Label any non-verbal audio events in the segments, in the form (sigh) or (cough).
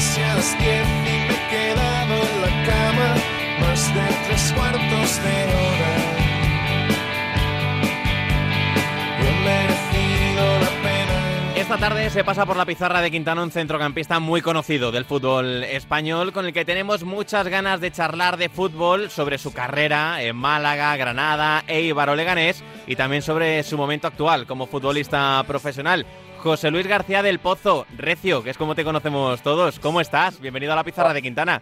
casi a las diez y me he quedado en la cama más de tres cuartos de hora. He la pena. Esta tarde se pasa por la pizarra de Quintana un centrocampista muy conocido del fútbol español, con el que tenemos muchas ganas de charlar de fútbol sobre su carrera en Málaga, Granada, Eibar o Leganés y también sobre su momento actual como futbolista profesional. José Luis García del Pozo, Recio, que es como te conocemos todos. ¿Cómo estás? Bienvenido a la pizarra de Quintana.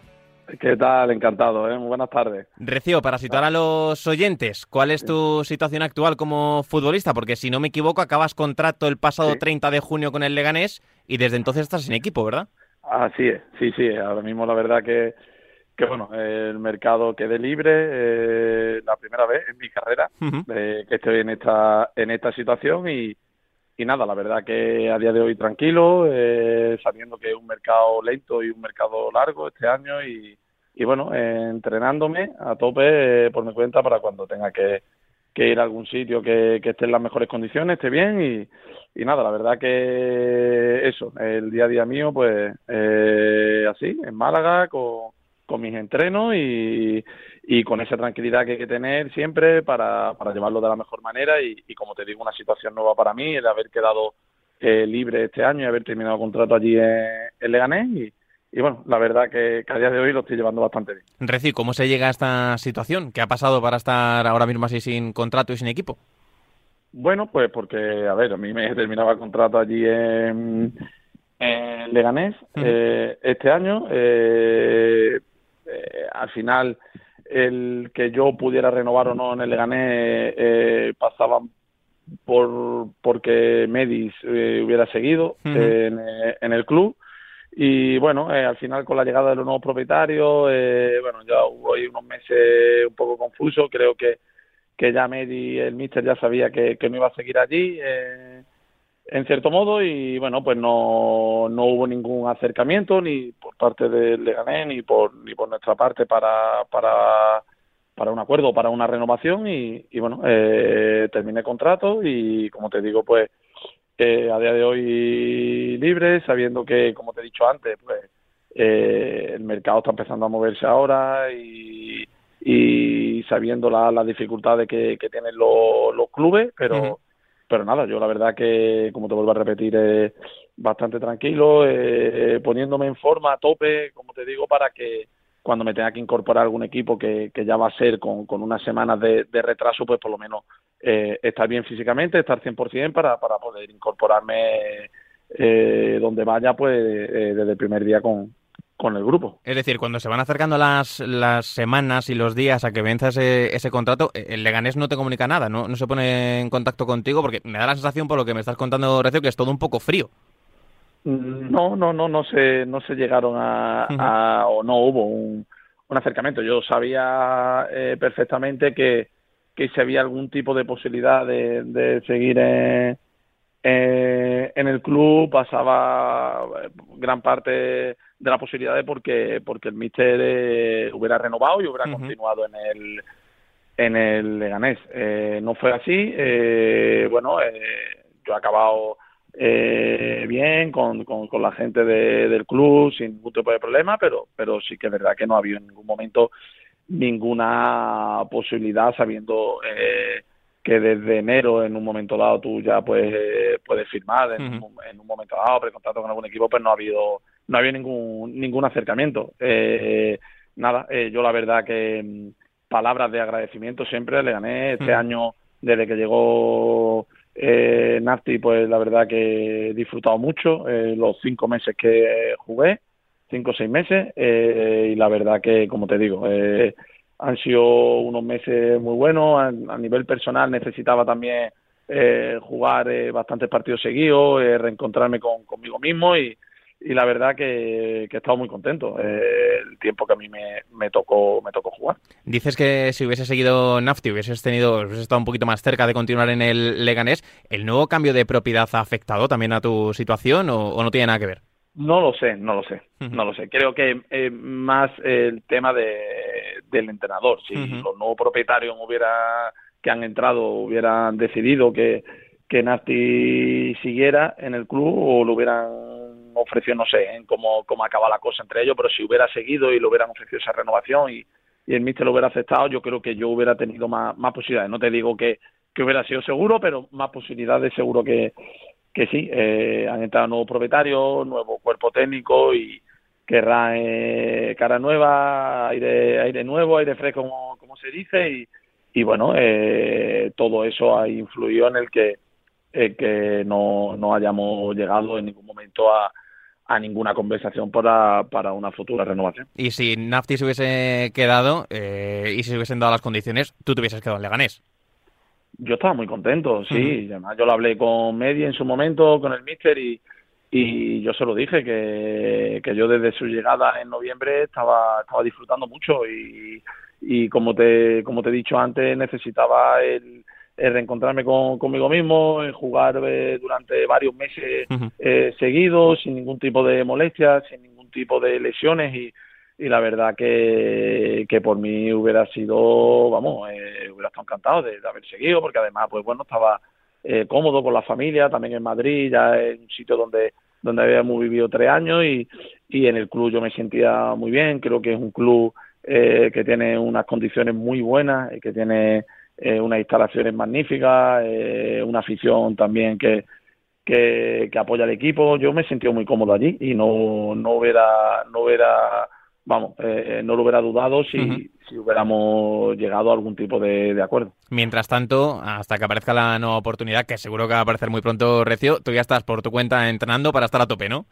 ¿Qué tal? Encantado, ¿eh? Muy buenas tardes. Recio, para situar a los oyentes, ¿cuál es tu situación actual como futbolista? Porque si no me equivoco, acabas contrato el pasado Sí. 30 de junio con el Leganés y desde entonces estás sin equipo, ¿verdad? Así es, sí, sí. Ahora mismo la verdad que, que bueno, el mercado quede libre, eh, la primera vez en mi carrera eh, que estoy en esta en esta situación y, y nada, la verdad que a día de hoy tranquilo, eh, sabiendo que es un mercado lento y un mercado largo este año y, y bueno, eh, entrenándome a tope eh, por mi cuenta para cuando tenga que, que ir a algún sitio que, que esté en las mejores condiciones, esté bien y, y nada, la verdad que eso, el día a día mío pues eh, así, en Málaga, con, con mis entrenos y, y con esa tranquilidad que hay que tener siempre para, para llevarlo de la mejor manera y, y como te digo, una situación nueva para mí, el haber quedado eh, libre este año y haber terminado el contrato allí en, en Leganés y, y bueno, la verdad que, que a día de hoy lo estoy llevando bastante bien. Recio, ¿cómo se llega a esta situación? ¿Qué ha pasado para estar ahora mismo así sin contrato y sin equipo? Bueno, pues porque, a ver, a mí me (laughs) terminaba el contrato allí en, en Leganés eh, este año. eh, eh, al final, el que yo pudiera renovar o no en el Leganés eh, pasaba por porque Medis eh, hubiera seguido en, eh, en el club. Y bueno, eh, al final con la llegada de los nuevos propietarios, eh, bueno, ya hubo ahí unos meses un poco confusos. Creo que que ya Medi, el míster ya sabía que, que no iba a seguir allí, eh, en cierto modo, y bueno, pues no, no hubo ningún acercamiento ni por parte del Leganés ni por, ni por nuestra parte para, para, para un acuerdo, para una renovación, y, y bueno, eh, terminé contrato y como te digo, pues eh, a día de hoy libre, sabiendo que, como te he dicho antes, pues eh, el mercado está empezando a moverse ahora y, y sabiendo la- las dificultades que, que tienen los, clubes, pero. Pero nada, yo la verdad que, como te vuelvo a repetir, eh, bastante tranquilo, eh, poniéndome en forma a tope, como te digo, para que cuando me tenga que incorporar algún equipo que, que ya va a ser con, con unas semanas de, retraso, pues por lo menos eh, estar bien físicamente, estar 100% para, para poder incorporarme eh, donde vaya, pues eh, desde el primer día con, con el grupo. Es decir, cuando se van acercando las, las semanas y los días a que venza ese, ese contrato, eh, el Leganés no te comunica nada, ¿no? no se pone en contacto contigo, porque me da la sensación, por lo que me estás contando, Recio, que es todo un poco frío. Mm, No, no, no, no se, no se llegaron a, o no hubo un, un acercamiento. Yo sabía eh, perfectamente que, que si había algún tipo de posibilidad de, de seguir en, eh, en el club, pasaba eh, gran parte de la posibilidad de porque, porque el míster eh, hubiera renovado y hubiera continuado en el en el Leganés. Eh, no fue así. eh, bueno, eh, yo he acabado eh, bien con, con, con la gente de- del club sin ningún tipo de problema, pero, pero sí que es verdad que no ha habido en ningún momento ninguna posibilidad sabiendo eh, que desde enero en un momento dado tú ya pues eh, puedes firmar en, un, en un momento dado precontrato con algún equipo pues no ha habido no ha habido ningún ningún acercamiento. Eh, nada eh, yo la verdad que mm, palabras de agradecimiento siempre le gané. Este año desde que llegó eh, Nafti pues la verdad que he disfrutado mucho eh, los cinco meses que jugué cinco o seis meses eh, y la verdad que como te digo eh, han sido unos meses muy buenos a, a nivel personal necesitaba también eh, jugar eh, bastantes partidos seguidos eh, reencontrarme con, conmigo mismo y, y la verdad que, que he estado muy contento eh, el tiempo que a mí me, me tocó me tocó jugar Dices que si hubiese seguido Nafti, hubieses tenido, hubieses estado un poquito más cerca de continuar en el Leganés. ¿El nuevo cambio de propiedad ha afectado también a tu situación o, o no tiene nada que ver? No lo sé, no lo sé, no lo sé. Creo que eh, más el tema de, del entrenador. Si los nuevos propietarios hubiera que han entrado hubieran decidido que que Nasti siguiera en el club o lo hubieran ofreció, no sé en cómo, cómo acaba la cosa entre ellos, pero si hubiera seguido y le hubieran ofrecido esa renovación y, y el míster lo hubiera aceptado, yo creo que yo hubiera tenido más, más posibilidades. No te digo que, que hubiera sido seguro, pero más posibilidades seguro que, que sí. Eh, han entrado nuevos propietarios, nuevo cuerpo técnico y querrá eh, cara nueva, aire, aire nuevo, aire fresco, como, como se dice, y, y bueno, eh, todo eso ha influido en el que, eh, que no, no hayamos llegado en ningún momento a, a ninguna conversación para, para una futura renovación. Y si Nafti se hubiese quedado eh, y si se hubiesen dado las condiciones, tú te hubieses quedado en Leganés. Yo estaba muy contento, sí. Además, yo lo hablé con Medi en su momento, con el míster, y, y yo se lo dije, que, que yo desde su llegada en noviembre estaba, estaba disfrutando mucho y, y como te, como te he dicho antes, necesitaba el, el reencontrarme con, conmigo mismo, en jugar eh, durante varios meses eh, seguidos, sin ningún tipo de molestias, sin ningún tipo de lesiones y, y la verdad que, que por mí hubiera sido, vamos, eh, hubiera estado encantado de, de haber seguido porque además, pues bueno, estaba eh, cómodo con la familia, también en Madrid, ya en un sitio donde donde habíamos vivido tres años y, y en el club yo me sentía muy bien, creo que es un club eh, que tiene unas condiciones muy buenas, y que tiene eh, unas instalaciones magníficas, eh, una afición también que, que, que apoya al equipo. Yo me sentido muy cómodo allí y no, no hubiera, no hubiera, vamos, eh, no lo hubiera dudado si, si hubiéramos llegado a algún tipo de, de acuerdo. Mientras tanto, hasta que aparezca la nueva oportunidad, que seguro que va a aparecer muy pronto, Recio, tú ya estás por tu cuenta entrenando para estar a tope, ¿no?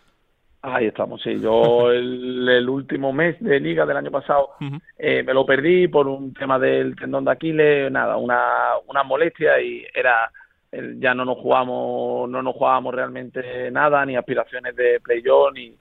Ahí estamos, sí. Yo (laughs) el, el último mes de liga del año pasado eh, me lo perdí por un tema del tendón de Aquiles, nada, una, una molestia y era ya no nos jugamos, no nos jugábamos realmente nada, ni aspiraciones de playoff, ni,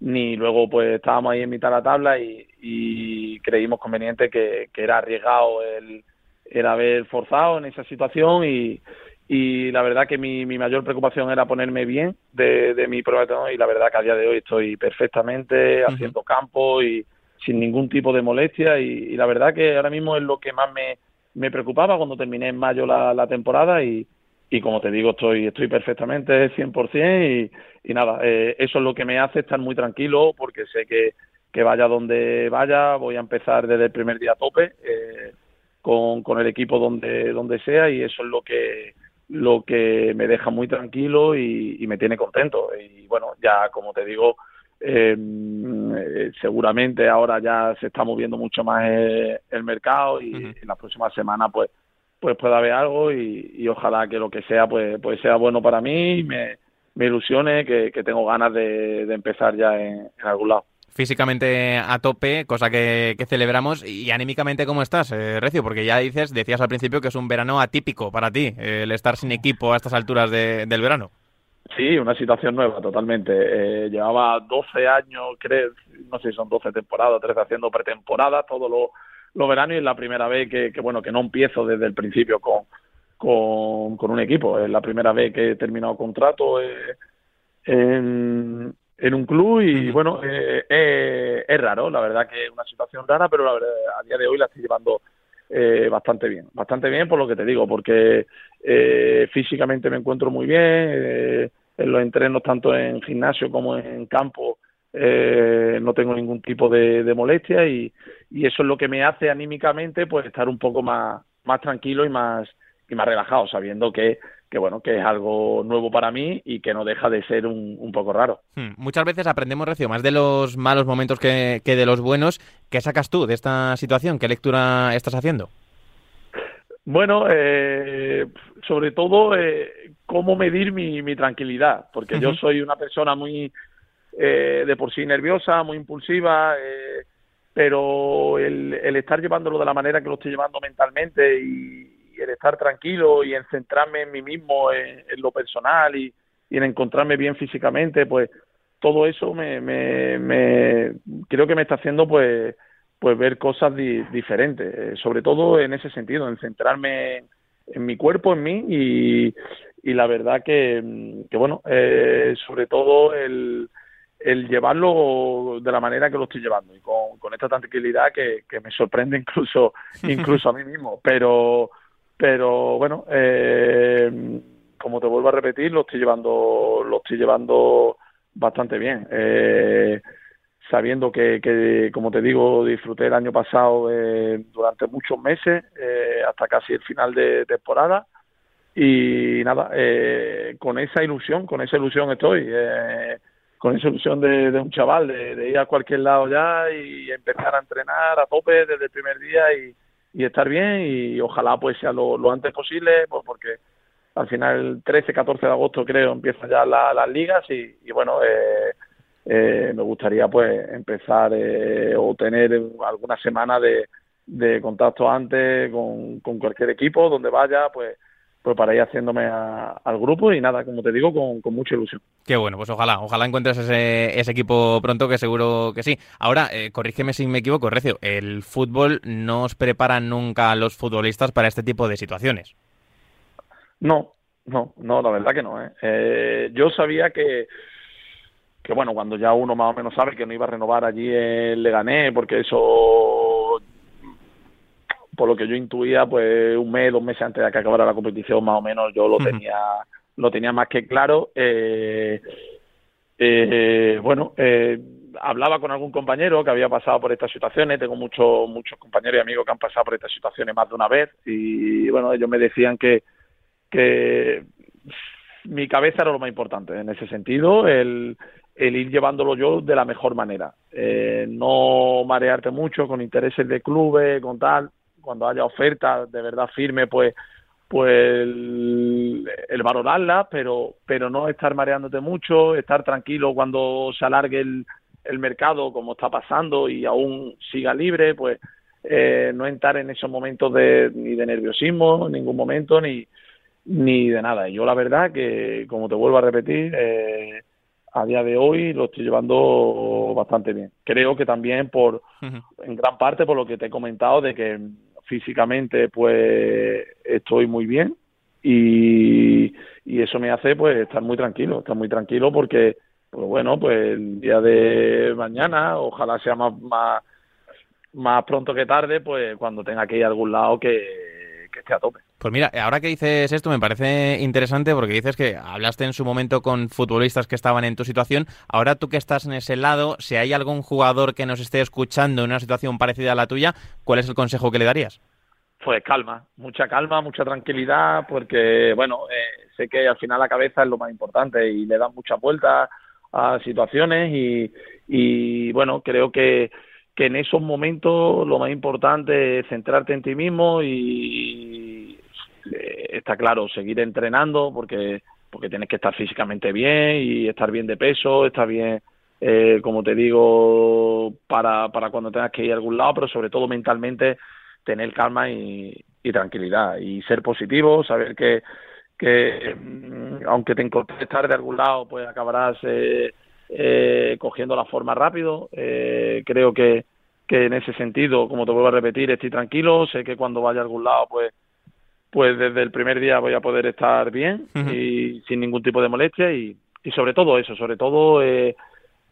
ni luego pues estábamos ahí en mitad de la tabla y, y creímos conveniente que, que era arriesgado el, el haber forzado en esa situación y, y la verdad que mi, mi mayor preocupación era ponerme bien de, de mi prueba de tendón y la verdad que a día de hoy estoy perfectamente haciendo campo y sin ningún tipo de molestia y, y la verdad que ahora mismo es lo que más me, me preocupaba cuando terminé en mayo la, la temporada y, y como te digo estoy estoy perfectamente 100% y, y nada, eh, eso es lo que me hace estar muy tranquilo porque sé que, que vaya donde vaya voy a empezar desde el primer día a tope eh, con, con el equipo donde, donde sea y eso es lo que lo que me deja muy tranquilo y, y me tiene contento. Y bueno ya como te digo eh, eh, seguramente ahora ya se está moviendo mucho más eh, el mercado y en las próximas semanas pues pues pueda haber algo y, y ojalá que lo que sea pues pues sea bueno para mí y me, me ilusione que, que tengo ganas de, de empezar ya en, en algún lado Físicamente a tope, cosa que, que celebramos. Y anímicamente, ¿cómo estás, eh, Recio? Porque ya dices, decías al principio que es un verano atípico para ti, eh, el estar sin equipo a estas alturas de- del verano. Sí, una situación nueva totalmente. Eh, llevaba 12 años, creo, no sé si son 12 temporadas, 13 haciendo pretemporada todos los los veranos y es la primera vez que, que, bueno, que no empiezo desde el principio con, con, con un equipo. Es la primera vez que he terminado contrato eh, en, en un club y bueno, eh, eh, es raro, la verdad que es una situación rara, pero la verdad, a día de hoy la estoy llevando eh, bastante bien, bastante bien por lo que te digo, porque eh, físicamente me encuentro muy bien, eh, en los entrenos tanto en gimnasio como en campo eh, no tengo ningún tipo de, de molestia y, y eso es lo que me hace anímicamente pues estar un poco más, más tranquilo y más y más relajado, sabiendo que, que bueno, que es algo nuevo para mí y que no deja de ser un, un poco raro. Hmm, Muchas veces aprendemos, Recio, más de los malos momentos que, que de los buenos. ¿Qué sacas tú de esta situación? ¿Qué lectura estás haciendo? Bueno, eh, sobre todo, eh, cómo medir mi, mi tranquilidad, porque yo soy una persona muy, eh, de por sí nerviosa, muy impulsiva, eh, pero el, el estar llevándolo de la manera que lo estoy llevando mentalmente y, el estar tranquilo y en centrarme en mí mismo, en, lo personal y, en encontrarme bien físicamente, pues todo eso me, me, me creo que me está haciendo pues pues ver cosas di- diferentes, eh, sobre todo en ese sentido, en centrarme en, mi cuerpo, en mí y, la verdad que, que bueno, eh, sobre todo el, el llevarlo de la manera que lo estoy llevando y con, con esta tranquilidad que, que me sorprende incluso (laughs) incluso a mí mismo, pero pero bueno, eh, como te vuelvo a repetir, lo estoy llevando lo estoy llevando bastante bien. Eh, sabiendo que, que, como te digo, disfruté el año pasado eh, durante muchos meses, eh, hasta casi el final de temporada. Y nada, eh, con esa ilusión, con esa ilusión estoy, eh, con esa ilusión de, un chaval, de, ir a cualquier lado ya y empezar a entrenar a tope desde el primer día y, estar bien y ojalá pues sea lo, antes posible, pues porque al final el 13, 14 de agosto creo empiezan ya la, las ligas y, y bueno, eh, eh, me gustaría pues empezar eh, o tener alguna semana de, de contacto antes con, con, cualquier equipo donde vaya, pues pues para ir haciéndome a, al grupo y nada, como te digo, con, con, mucha ilusión. Qué bueno, pues ojalá, ojalá encuentres ese, ese equipo pronto, que seguro que sí. Ahora, eh, corrígeme si me equivoco, Recio, el fútbol no os prepara nunca a los futbolistas para este tipo de situaciones. No, no, no, la verdad que no. ¿eh? Eh, yo sabía que, que, bueno, cuando ya uno más o menos sabe que no iba a renovar allí en Leganés, porque eso, por lo que yo intuía, pues un mes, dos meses antes de que acabara la competición, más o menos yo lo tenía, lo tenía más que claro. Eh, eh, bueno, eh, hablaba con algún compañero que había pasado por estas situaciones, tengo muchos muchos compañeros y amigos que han pasado por estas situaciones más de una vez. Y bueno, ellos me decían que que mi cabeza era lo más importante en ese sentido, el, el ir llevándolo yo de la mejor manera, eh, no marearte mucho con intereses de clubes, con tal, cuando haya ofertas de verdad firme, pues pues el, el valorarla, pero pero no estar mareándote mucho, estar tranquilo cuando se alargue el, el mercado como está pasando y aún siga libre, pues eh, no entrar en esos momentos de ni de nerviosismo en ningún momento ni ni de nada. Y yo la verdad que, como te vuelvo a repetir, eh, a día de hoy lo estoy llevando bastante bien. Creo que también por, uh -huh. en gran parte por lo que te he comentado de que físicamente pues estoy muy bien y, y eso me hace pues estar muy tranquilo, estar muy tranquilo porque pues bueno, pues el día de mañana, ojalá sea más, más, más pronto que tarde, pues cuando tenga que ir a algún lado que, que esté a tope. Pues mira, ahora que dices esto me parece interesante porque dices que hablaste en su momento con futbolistas que estaban en tu situación. Ahora tú que estás en ese lado, si hay algún jugador que nos esté escuchando en una situación parecida a la tuya, ¿cuál es el consejo que le darías? Pues calma, mucha calma, mucha tranquilidad, porque bueno, eh, sé que al final la cabeza es lo más importante y le dan muchas vueltas a situaciones y, y bueno, creo que, que en esos momentos lo más importante es centrarte en ti mismo y eh, está claro, seguir entrenando porque porque tienes que estar físicamente bien y estar bien de peso, estar bien, eh, como te digo, para, para cuando tengas que ir a algún lado, pero sobre todo mentalmente tener calma y, y tranquilidad y ser positivo, saber que que aunque te encontres tarde de algún lado, pues acabarás eh, eh, cogiendo la forma rápido. Eh, creo que, que en ese sentido, como te vuelvo a repetir, estoy tranquilo. Sé que cuando vaya a algún lado, pues, pues desde el primer día voy a poder estar bien uh -huh. y sin ningún tipo de molestia y, y sobre todo eso, sobre todo eh,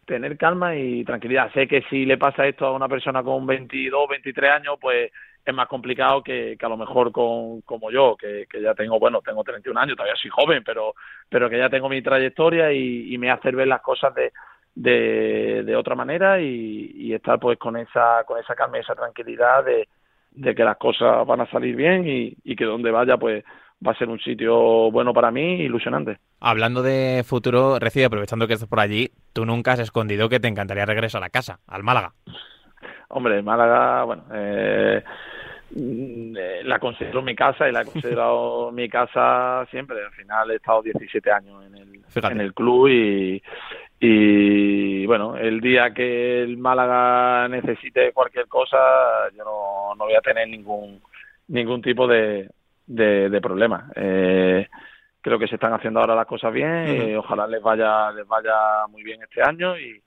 tener calma y tranquilidad. Sé que si le pasa esto a una persona con 22, 23 años, pues es más complicado que, que a lo mejor con como yo, que, que, ya tengo, bueno, tengo 31 años, todavía soy joven, pero, pero que ya tengo mi trayectoria y, y me hace ver las cosas de, de, de otra manera y, y, estar pues con esa, con esa calma y esa tranquilidad de, de que las cosas van a salir bien y, y que donde vaya pues va a ser un sitio bueno para mí, ilusionante. Hablando de futuro, Recibe, aprovechando que estás por allí, tú nunca has escondido que te encantaría regresar a casa, al Málaga. Hombre, Málaga, bueno, eh, la considero mi casa y la he (laughs) considerado mi casa siempre. Al final he estado 17 años en el, en el club y, y bueno, el día que el Málaga necesite cualquier cosa, yo no, no voy a tener ningún ningún tipo de, de, de problema. Eh, creo que se están haciendo ahora las cosas bien, y ojalá les vaya les vaya muy bien este año y,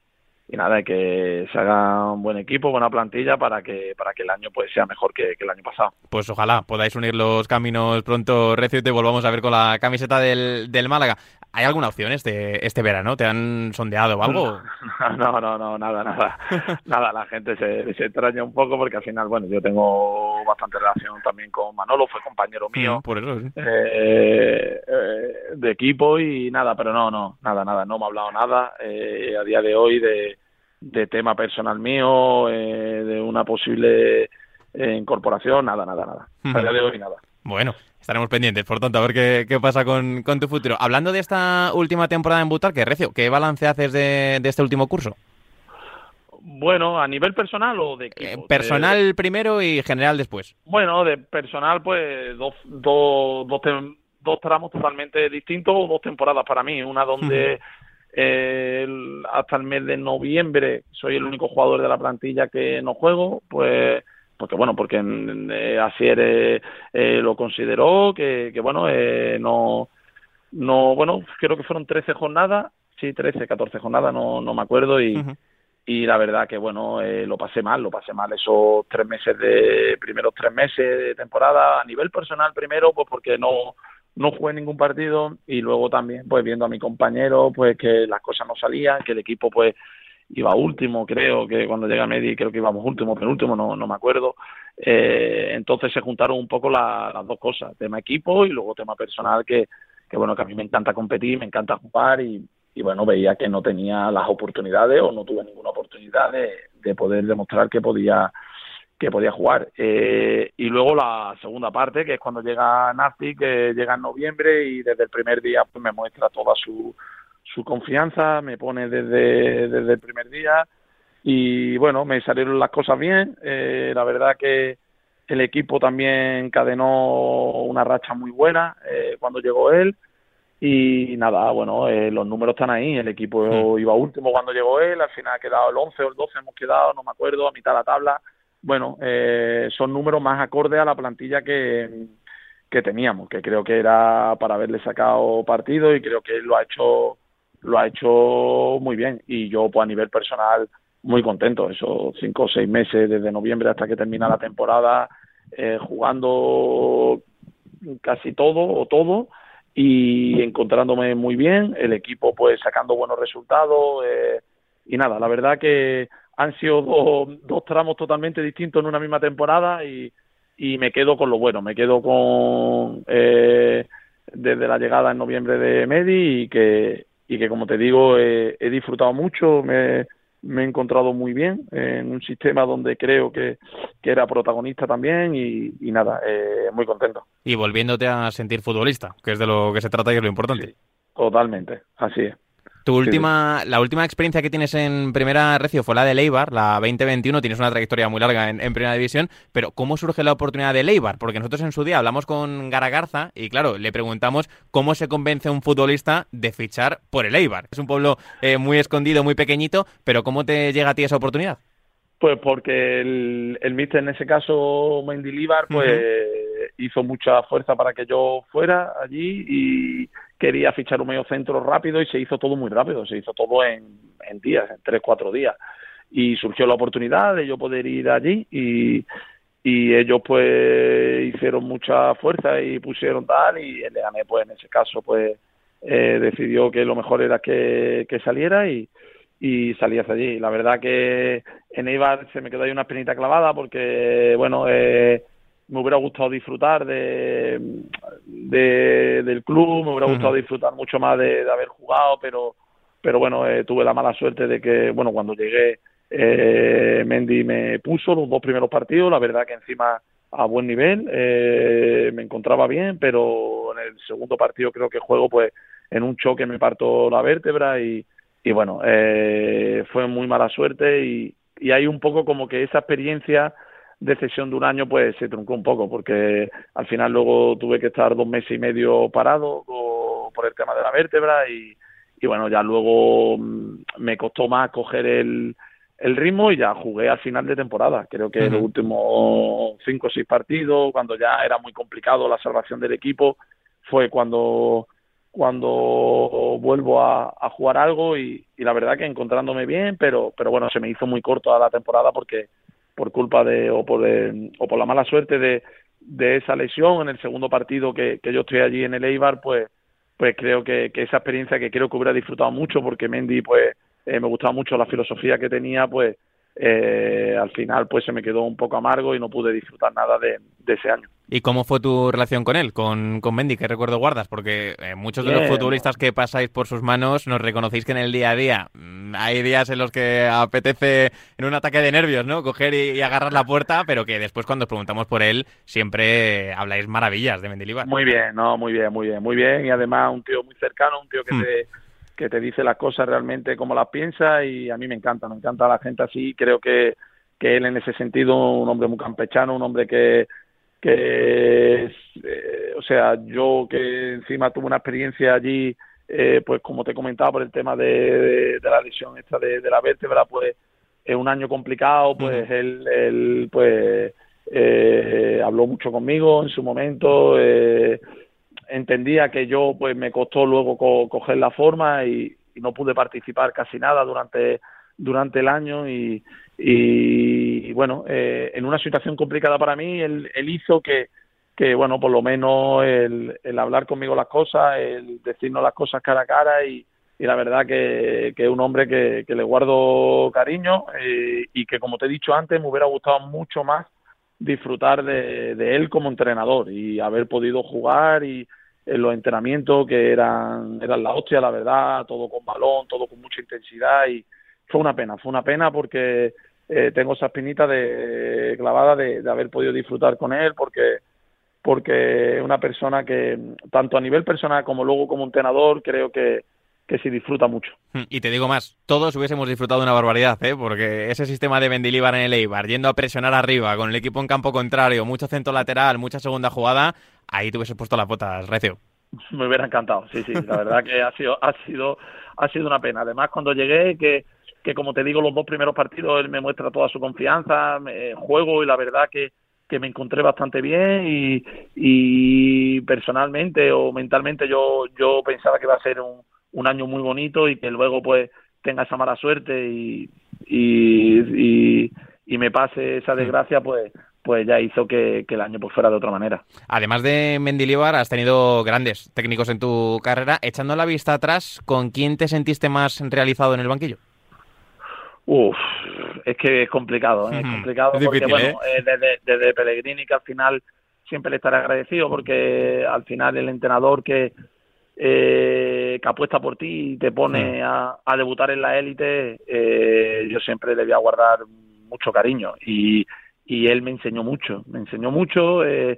y nada, que se haga un buen equipo, buena plantilla para que para que el año pues sea mejor que, que el año pasado. Pues ojalá podáis unir los caminos pronto, Recio, y te volvamos a ver con la camiseta del, del Málaga. ¿Hay alguna opción este, este verano? ¿Te han sondeado o algo? (laughs) No, no, no, nada, nada. (laughs) nada, la gente se, se extraña un poco porque al final, bueno, yo tengo bastante relación también con Manolo, fue compañero mío. Mm, por eso, sí. eh, eh, de equipo y nada, pero no, no, nada, nada, no me ha hablado nada eh, a día de hoy de, de tema personal mío, eh, de una posible incorporación, nada, nada, nada. A día de hoy nada. Bueno, estaremos pendientes, por tanto, a ver qué, qué pasa con, con tu futuro. Hablando de esta última temporada en Butarque, Recio, ¿qué balance haces de, de este último curso? Bueno, a nivel personal o de equipo. Eh, personal primero y general después. Bueno, de personal, pues dos, dos, dos, tem- dos tramos totalmente distintos, dos temporadas para mí. Una donde eh, el- hasta el mes de noviembre soy el único jugador de la plantilla que no juego, pues porque bueno, porque eh, Asier eh, eh, lo consideró, que, que bueno, eh, no, no, bueno, creo que fueron 13 jornadas, sí, 13, 14 jornadas, no, no me acuerdo, y, y la verdad que bueno eh, lo pasé mal lo pasé mal esos tres meses de primeros tres meses de temporada a nivel personal primero pues porque no no jugué ningún partido y luego también pues viendo a mi compañero pues que las cosas no salían que el equipo pues iba último creo que cuando llega Medi creo que íbamos último penúltimo no no me acuerdo eh, entonces se juntaron un poco la- las dos cosas tema equipo y luego tema personal que que bueno que a mí me encanta competir me encanta jugar y y bueno, veía que no tenía las oportunidades o no tuve ninguna oportunidad de, de poder demostrar que podía que podía jugar. Eh, y luego la segunda parte, que es cuando llega Nazi, que llega en noviembre y desde el primer día pues me muestra toda su, su confianza, me pone desde, desde el primer día y bueno, me salieron las cosas bien. Eh, la verdad que el equipo también encadenó una racha muy buena eh, cuando llegó él y nada, bueno, eh, los números están ahí. El equipo iba último cuando llegó él, al final ha quedado el 11 o el 12, hemos quedado, no me acuerdo, a mitad de la tabla. Bueno, eh, son números más acordes a la plantilla que, que teníamos, que creo que era para haberle sacado partido y creo que él lo ha hecho lo ha hecho muy bien. Y yo pues a nivel personal muy contento. Esos cinco o seis meses desde noviembre hasta que termina la temporada eh, jugando casi todo o todo y encontrándome muy bien, el equipo pues sacando buenos resultados eh, y nada, la verdad que han sido dos, tramos totalmente distintos en una misma temporada y, y me quedo con lo bueno, me quedo con eh, desde la llegada en noviembre de Medi y que, y que como te digo eh, he disfrutado mucho, me, me he encontrado muy bien en un sistema donde creo que, que era protagonista también y, y nada, eh, muy contento. Y volviéndote a sentir futbolista, que es de lo que se trata y es lo importante. Sí, totalmente, así es. Tu última, la última experiencia que tienes en primera recio fue la de Leibar, la 2021. Tienes una trayectoria muy larga en, en primera división, pero ¿cómo surge la oportunidad de Leibar? Porque nosotros en su día hablamos con Garagarza y, claro, le preguntamos cómo se convence a un futbolista de fichar por el Eibar. Es un pueblo eh, muy escondido, muy pequeñito, pero ¿cómo te llega a ti esa oportunidad? Pues porque el, el míster, en ese caso, Mendy Líbar, pues hizo mucha fuerza para que yo fuera allí y quería fichar un medio centro rápido y se hizo todo muy rápido, se hizo todo en, días, en tres, cuatro días. Y surgió la oportunidad de yo poder ir allí y, y ellos pues hicieron mucha fuerza y pusieron tal y el Leganés pues en ese caso pues eh, decidió que lo mejor era que, que saliera y, y salí hacia allí. La verdad que en Eibar se me quedó ahí una espinita clavada porque, bueno, eh, me hubiera gustado disfrutar de, de- del club, me hubiera gustado disfrutar mucho más de, de haber jugado, pero, pero bueno, eh, tuve la mala suerte de que, bueno, cuando llegué, eh, Mendy me puso los dos primeros partidos, la verdad que encima a buen nivel, eh, me encontraba bien, pero en el segundo partido creo que juego pues en un choque me parto la vértebra y, y bueno, eh, fue muy mala suerte y, y hay un poco como que esa experiencia de cesión de un año pues se truncó un poco porque al final luego tuve que estar dos meses y medio parado por el tema de la vértebra y, y bueno, ya luego mm, me costó más coger el, el ritmo y ya jugué al final de temporada. Creo que los últimos cinco o seis partidos, cuando ya era muy complicado la salvación del equipo, fue cuando cuando vuelvo a, a jugar algo y, y la verdad que encontrándome bien, pero pero bueno, se me hizo muy corto la temporada porque por culpa de o por el- o por la mala suerte de, de esa lesión en el segundo partido que, que yo estoy allí en el Eibar, pues pues creo que, que esa experiencia que creo que hubiera disfrutado mucho porque Mendy pues eh, me gustaba mucho la filosofía que tenía, pues eh, al final pues se me quedó un poco amargo y no pude disfrutar nada de, ese año. ¿Y cómo fue tu relación con él, con, con Mendy? ¿Qué recuerdo guardas? Porque eh, muchos de los futbolistas que pasáis por sus manos nos reconocéis que en el día a día mm, hay días en los que apetece en un ataque de nervios, ¿no? Coger y, agarrar la puerta, pero que después cuando os preguntamos por él siempre habláis maravillas de Mendilibar. Muy bien, no, muy bien, muy bien, muy bien y además un tío muy cercano, un tío que hmm. te que te dice las cosas realmente como las piensa y a mí me encanta, me encanta la gente así, creo que, que él en ese sentido, un hombre muy campechano, un hombre que, que eh, o sea, yo que encima tuve una experiencia allí, eh, pues como te comentaba por el tema de, de, la lesión esta de, la vértebra, pues es un año complicado, pues él, él, pues eh, habló mucho conmigo en su momento, eh, entendía que yo pues me costó luego coger la forma y, no pude participar casi nada durante durante el año y, y, bueno eh, en una situación complicada para mí él, hizo que que bueno por lo menos el, el, hablar conmigo las cosas el decirnos las cosas cara a cara y, y la verdad que, que es un hombre que, que le guardo cariño eh, y que como te he dicho antes me hubiera gustado mucho más disfrutar de, de, él como entrenador y haber podido jugar y en los entrenamientos que eran, eran la hostia, la verdad, todo con balón, todo con mucha intensidad y fue una pena, fue una pena porque eh, tengo esa espinita de clavada de, de, haber podido disfrutar con él porque porque es una persona que tanto a nivel personal como luego como entrenador creo que, que sí disfruta mucho. Hmm, y te digo más, todos hubiésemos disfrutado una barbaridad, ¿eh? porque ese sistema de Mendilibar en el Eibar, yendo a presionar arriba, con el equipo en campo contrario, mucho centro lateral, mucha segunda jugada, ahí te hubieses puesto las botas, Recio. (laughs) Me hubiera encantado, sí, sí, la verdad que ha sido, ha sido, ha sido una pena. Además, cuando llegué, que, que como te digo, los dos primeros partidos él me muestra toda su confianza, me, juego y la verdad que, que me encontré bastante bien y, y personalmente o mentalmente yo, yo pensaba que iba a ser un un año muy bonito y que luego pues tenga esa mala suerte y, y, y, me pase esa desgracia, pues pues ya hizo que, el año pues fuera de otra manera. Además de Mendilibar, has tenido grandes técnicos en tu carrera. Echando la vista atrás, ¿con quién te sentiste más realizado en el banquillo? Uf, es que es complicado, ¿eh? es complicado porque, bueno, ¿eh? desde, desde Pellegrini que al final siempre le estaré agradecido porque al final el entrenador que, eh, que apuesta por ti y te pone a, debutar en la élite, eh, yo siempre le voy a guardar mucho cariño y, y él me enseñó mucho, me enseñó mucho, eh,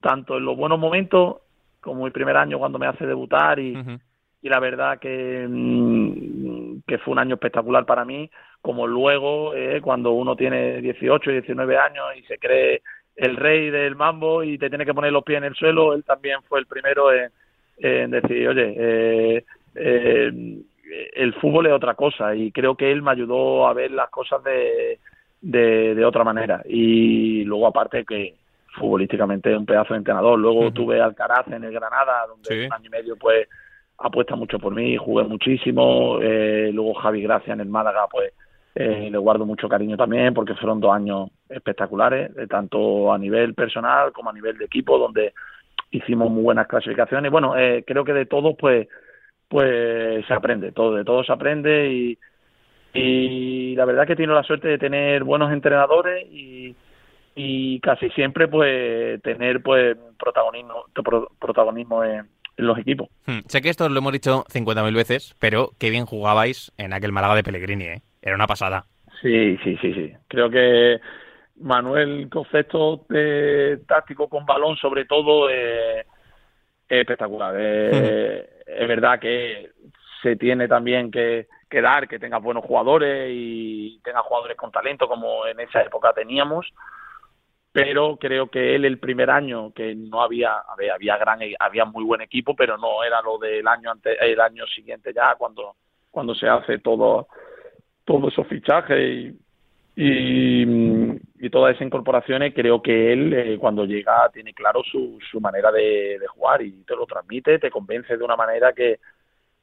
tanto en los buenos momentos como el primer año cuando me hace debutar y, y la verdad que, mm, que fue un año espectacular para mí, como luego eh, cuando uno tiene 18, 19 años y se cree el rey del mambo y te tiene que poner los pies en el suelo, él también fue el primero en en decir, oye, eh, eh, el fútbol es otra cosa y creo que él me ayudó a ver las cosas de, de, otra manera. Y luego aparte que futbolísticamente es un pedazo de entrenador. Luego tuve Alcaraz en el Granada, donde un año y medio pues apuesta mucho por mí, jugué muchísimo. Eh, luego Javi Gracia en el Málaga, pues eh, le guardo mucho cariño también porque fueron dos años espectaculares, tanto a nivel personal como a nivel de equipo, donde hicimos muy buenas clasificaciones. Bueno, eh, creo que de todos, pues, pues se aprende, todo, de todo se aprende y, y la verdad que tiene la suerte de tener buenos entrenadores y, y casi siempre pues tener pues protagonismo protagonismo en, los equipos. Hmm, sé que esto lo hemos dicho 50.000 veces, pero qué bien jugabais en aquel Málaga de Pellegrini, ¿eh? Era una pasada. Sí, sí, sí, sí. Creo que Manuel concepto de táctico con balón sobre todo es espectacular es verdad que se tiene también que, que, dar que tenga buenos jugadores y tenga jugadores con talento como en esa época teníamos pero creo que él el primer año que no había había, había gran había muy buen equipo pero no era lo del año ante, el año siguiente ya cuando cuando se hace todo todos esos fichajes y y, todas esas incorporaciones creo que él eh, cuando llega tiene claro su, su manera de, jugar y te lo transmite, te convence de una manera que,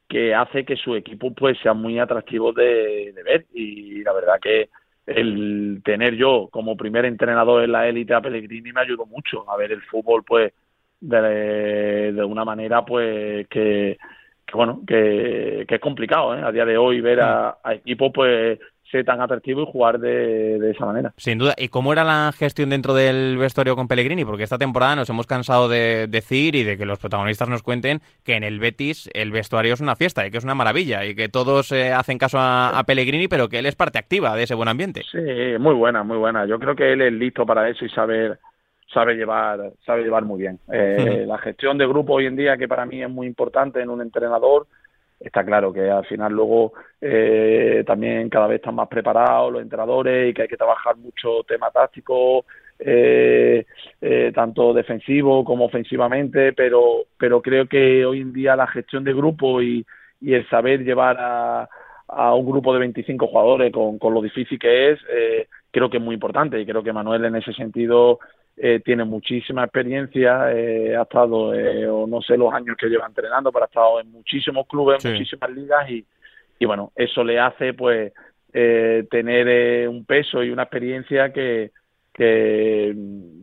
que hace que su equipo pues sea muy atractivo de, de ver y la verdad que el tener yo como primer entrenador en la élite a Pellegrini me ayudó mucho a ver el fútbol pues de, de una manera pues que, que bueno, que, que, es complicado, ¿eh? A día de hoy ver a, a equipos pues ser tan atractivo y jugar de, de, esa manera. Sin duda. ¿Y cómo era la gestión dentro del vestuario con Pellegrini? Porque esta temporada nos hemos cansado de decir y de que los protagonistas nos cuenten que en el Betis el vestuario es una fiesta y que es una maravilla y que todos eh, hacen caso a, a, Pellegrini, pero que él es parte activa de ese buen ambiente. Sí, muy buena, muy buena. Yo creo que él es listo para eso y saber sabe llevar sabe llevar muy bien. Eh, La gestión de grupo hoy en día, que para mí es muy importante en un entrenador, está claro que al final luego eh, también cada vez están más preparados los entrenadores y que hay que trabajar mucho tema táctico, eh, eh, tanto defensivo como ofensivamente, pero, pero creo que hoy en día la gestión de grupo y, y el saber llevar a, a un grupo de 25 jugadores con, con lo difícil que es, eh, creo que es muy importante y creo que Manuel en ese sentido eh, tiene muchísima experiencia, eh, ha estado, eh, o no sé los años que lleva entrenando, pero ha estado en muchísimos clubes, en muchísimas ligas y, y bueno, eso le hace pues eh, tener eh, un peso y una experiencia que, que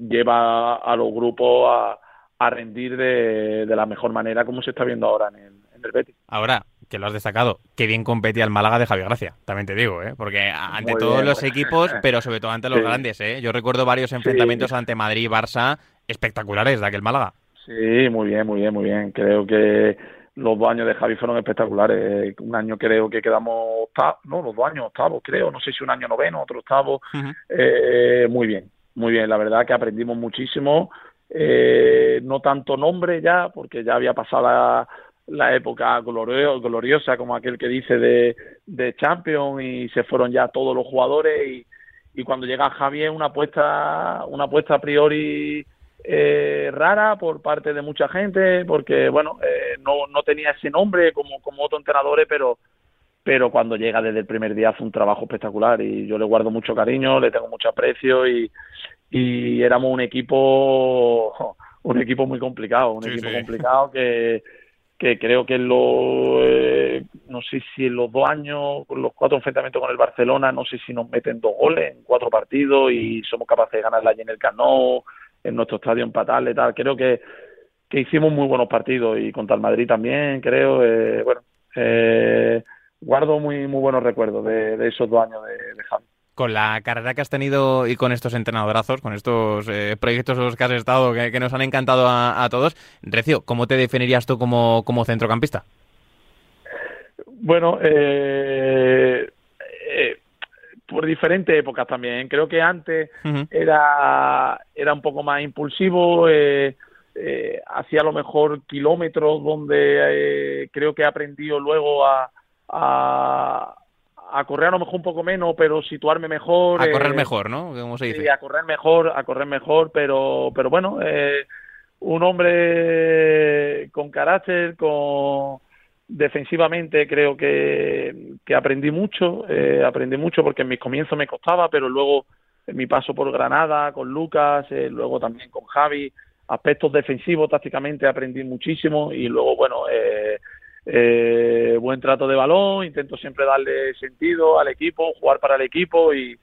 lleva a los grupos a, a rendir de, de, la mejor manera como se está viendo ahora en el, Betis. Ahora, que lo has destacado, qué bien competía el Málaga de Javier Gracia, también te digo, ¿eh? porque ante Muy todos bien. los equipos, (laughs) pero sobre todo ante los sí. grandes. ¿eh? Yo recuerdo varios enfrentamientos sí. ante Madrid y Barça espectaculares de aquel Málaga. Sí, muy bien, muy bien, muy bien. Creo que los dos años de Javi fueron espectaculares. Un año creo que quedamos octavos, no, los dos años octavos, creo, no sé si un año noveno, otro octavo. Uh -huh. eh, muy bien, muy bien. La verdad que aprendimos muchísimo. Eh, no tanto nombre ya, porque ya había pasado la, la época gloriosa, como aquel que dice de, de Champions y se fueron ya todos los jugadores y, y cuando llega Javier una apuesta una apuesta a priori eh, rara por parte de mucha gente porque bueno eh, no, no tenía ese nombre como, como otros entrenadores pero pero cuando llega desde el primer día hace un trabajo espectacular y yo le guardo mucho cariño, le tengo mucho aprecio y, y éramos un equipo (laughs) un equipo muy complicado, un sí, equipo sí. complicado que que creo que los, eh, no sé si en los dos años, los cuatro enfrentamientos con el Barcelona, no sé si nos meten dos goles en cuatro partidos y somos capaces de ganarla allí en el Cano, en nuestro estadio empatarle, tal. Creo que, que hicimos muy buenos partidos y contra el Madrid también, creo. Eh, bueno, eh, guardo muy, muy buenos recuerdos de, esos dos años de, de con la carrera que has tenido y con estos entrenadorazos, con estos eh, proyectos en los que has estado, que, que nos han encantado a, a, todos, Recio, ¿cómo te definirías tú como, como centrocampista? Bueno, eh, eh, por diferentes épocas también. Creo que antes uh -huh. era, era un poco más impulsivo, eh, hacía a lo mejor kilómetros donde creo que he aprendido luego a, a a correr a lo mejor un poco menos, pero situarme mejor. A correr eh, mejor, ¿no? Como se dice. Sí, a correr mejor, a correr mejor, pero, pero bueno, eh, un hombre con carácter, con defensivamente creo que, que aprendí mucho, eh, aprendí mucho porque en mis comienzos me costaba, pero luego en mi paso por Granada, con Lucas, eh, luego también con Javi, aspectos defensivos tácticamente aprendí muchísimo y luego, bueno, eh, eh, buen trato de balón, intento siempre darle sentido al equipo, jugar para el equipo y,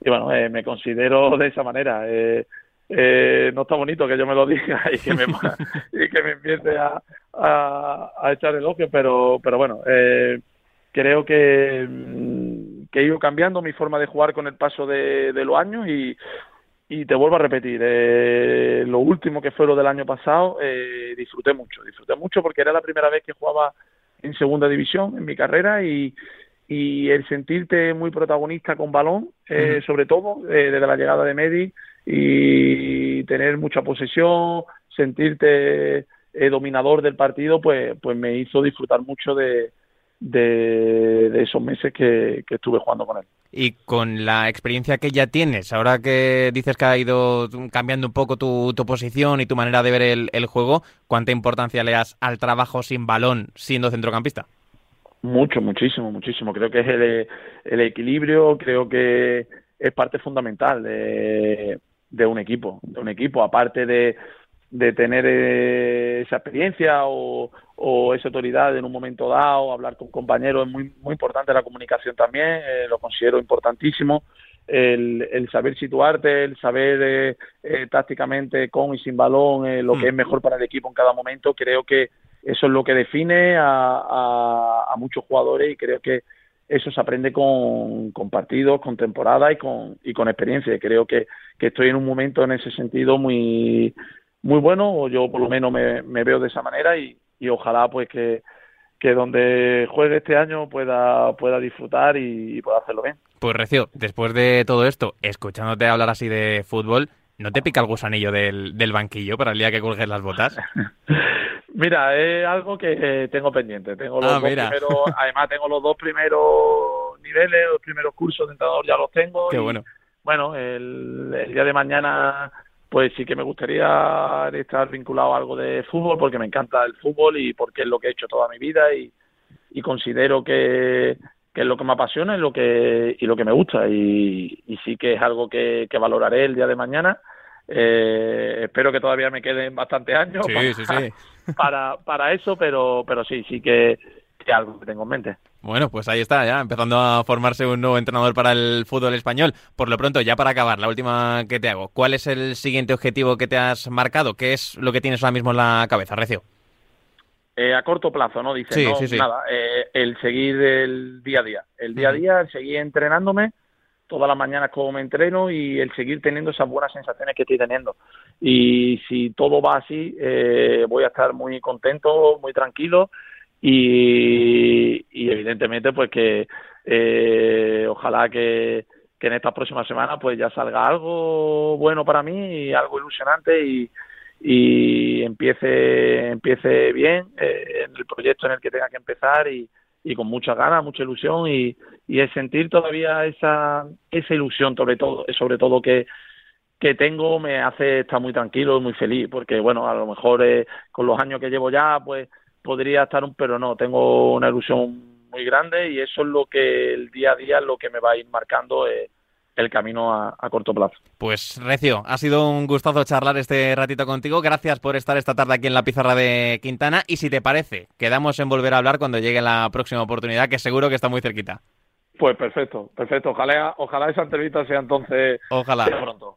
y bueno, eh, me considero (laughs) de esa manera. Eh, eh, no está bonito que yo me lo diga y que me, (laughs) y que me empiece a, a, a echar elogio, pero, pero bueno, eh, creo que, que he ido cambiando mi forma de jugar con el paso de, de los años y, y te vuelvo a repetir, eh, lo último que fue lo del año pasado, eh, disfruté mucho, disfruté mucho porque era la primera vez que jugaba en segunda división en mi carrera y, y el sentirte muy protagonista con balón, eh, sobre todo eh, desde la llegada de Medi y tener mucha posesión, sentirte eh, dominador del partido, pues, pues me hizo disfrutar mucho de, de, de esos meses que, que, estuve jugando con él. Y con la experiencia que ya tienes, ahora que dices que ha ido cambiando un poco tu, posición y tu manera de ver el, el, juego, ¿cuánta importancia le das al trabajo sin balón siendo centrocampista? Mucho, muchísimo, muchísimo. Creo que es el, el equilibrio, creo que es parte fundamental de, de un equipo, de un equipo, aparte de, de tener eh, esa experiencia o, o, esa autoridad en un momento dado, hablar con compañeros, es muy, muy importante la comunicación también, eh, lo considero importantísimo. el, el saber situarte, el saber eh, eh, tácticamente con y sin balón eh, lo que Mm. es mejor para el equipo en cada momento, creo que eso es lo que define a, a- a muchos jugadores y creo que eso se aprende con, con partidos, con temporada y con, y con experiencia. Y creo que, que estoy en un momento en ese sentido muy, muy bueno, o yo por lo menos me, me veo de esa manera y, y ojalá pues que, que donde juegue este año pueda, pueda disfrutar y, y pueda hacerlo bien. Pues Recio, después de todo esto, escuchándote hablar así de fútbol, ¿no te pica el gusanillo del, del banquillo para el día que cuelgues las botas? (laughs) Mira, es algo que eh, tengo pendiente. Tengo los Ah, dos mira. primeros, además tengo los dos primeros niveles, los primeros cursos de entrenador ya los tengo. Qué y, bueno. Bueno, el, el día de mañana, pues sí que me gustaría estar vinculado a algo de fútbol, porque me encanta el fútbol y porque es lo que he hecho toda mi vida y, y considero que, que es lo que me apasiona y lo que, y lo que me gusta. Y, y sí que es algo que, que valoraré el día de mañana. Eh, espero que todavía me queden bastantes años Sí, para, sí, sí. (laughs) para, para eso, pero, pero sí, sí que, algo que tengo en mente. Bueno, pues ahí está, ya empezando a formarse un nuevo entrenador para el fútbol español. Por lo pronto, ya para acabar, la última que te hago. ¿Cuál es el siguiente objetivo que te has marcado? ¿Qué es lo que tienes ahora mismo en la cabeza, Recio? Eh, a corto plazo, ¿no? Dice, Sí, no, sí, sí. nada, eh, el seguir el día a día. El día a día, el seguir entrenándome todas las mañanas como me entreno y el seguir teniendo esas buenas sensaciones que estoy teniendo. Y si todo va así, eh, voy a estar muy contento, muy tranquilo y, evidentemente pues que eh, ojalá que, que en estas próximas semanas pues ya salga algo bueno para mí y algo ilusionante y, y empiece empiece bien eh, en el proyecto en el que tenga que empezar y, y con muchas ganas, mucha ilusión y, y el sentir todavía esa esa ilusión sobre todo sobre todo que que tengo me hace estar muy tranquilo y muy feliz porque bueno a lo mejor eh, con los años que llevo ya pues podría estar un pero no tengo una ilusión muy grande y eso es lo que el día a día es lo que me va a ir marcando eh, el camino a, a corto plazo Pues Recio, ha sido un gustazo charlar este ratito contigo. Gracias por estar esta tarde aquí en la pizarra de Quintana. Y si te parece, quedamos en volver a hablar cuando llegue la próxima oportunidad, que seguro que está muy cerquita. pues perfecto perfecto ojalá ojalá esa entrevista sea entonces Ojalá. pronto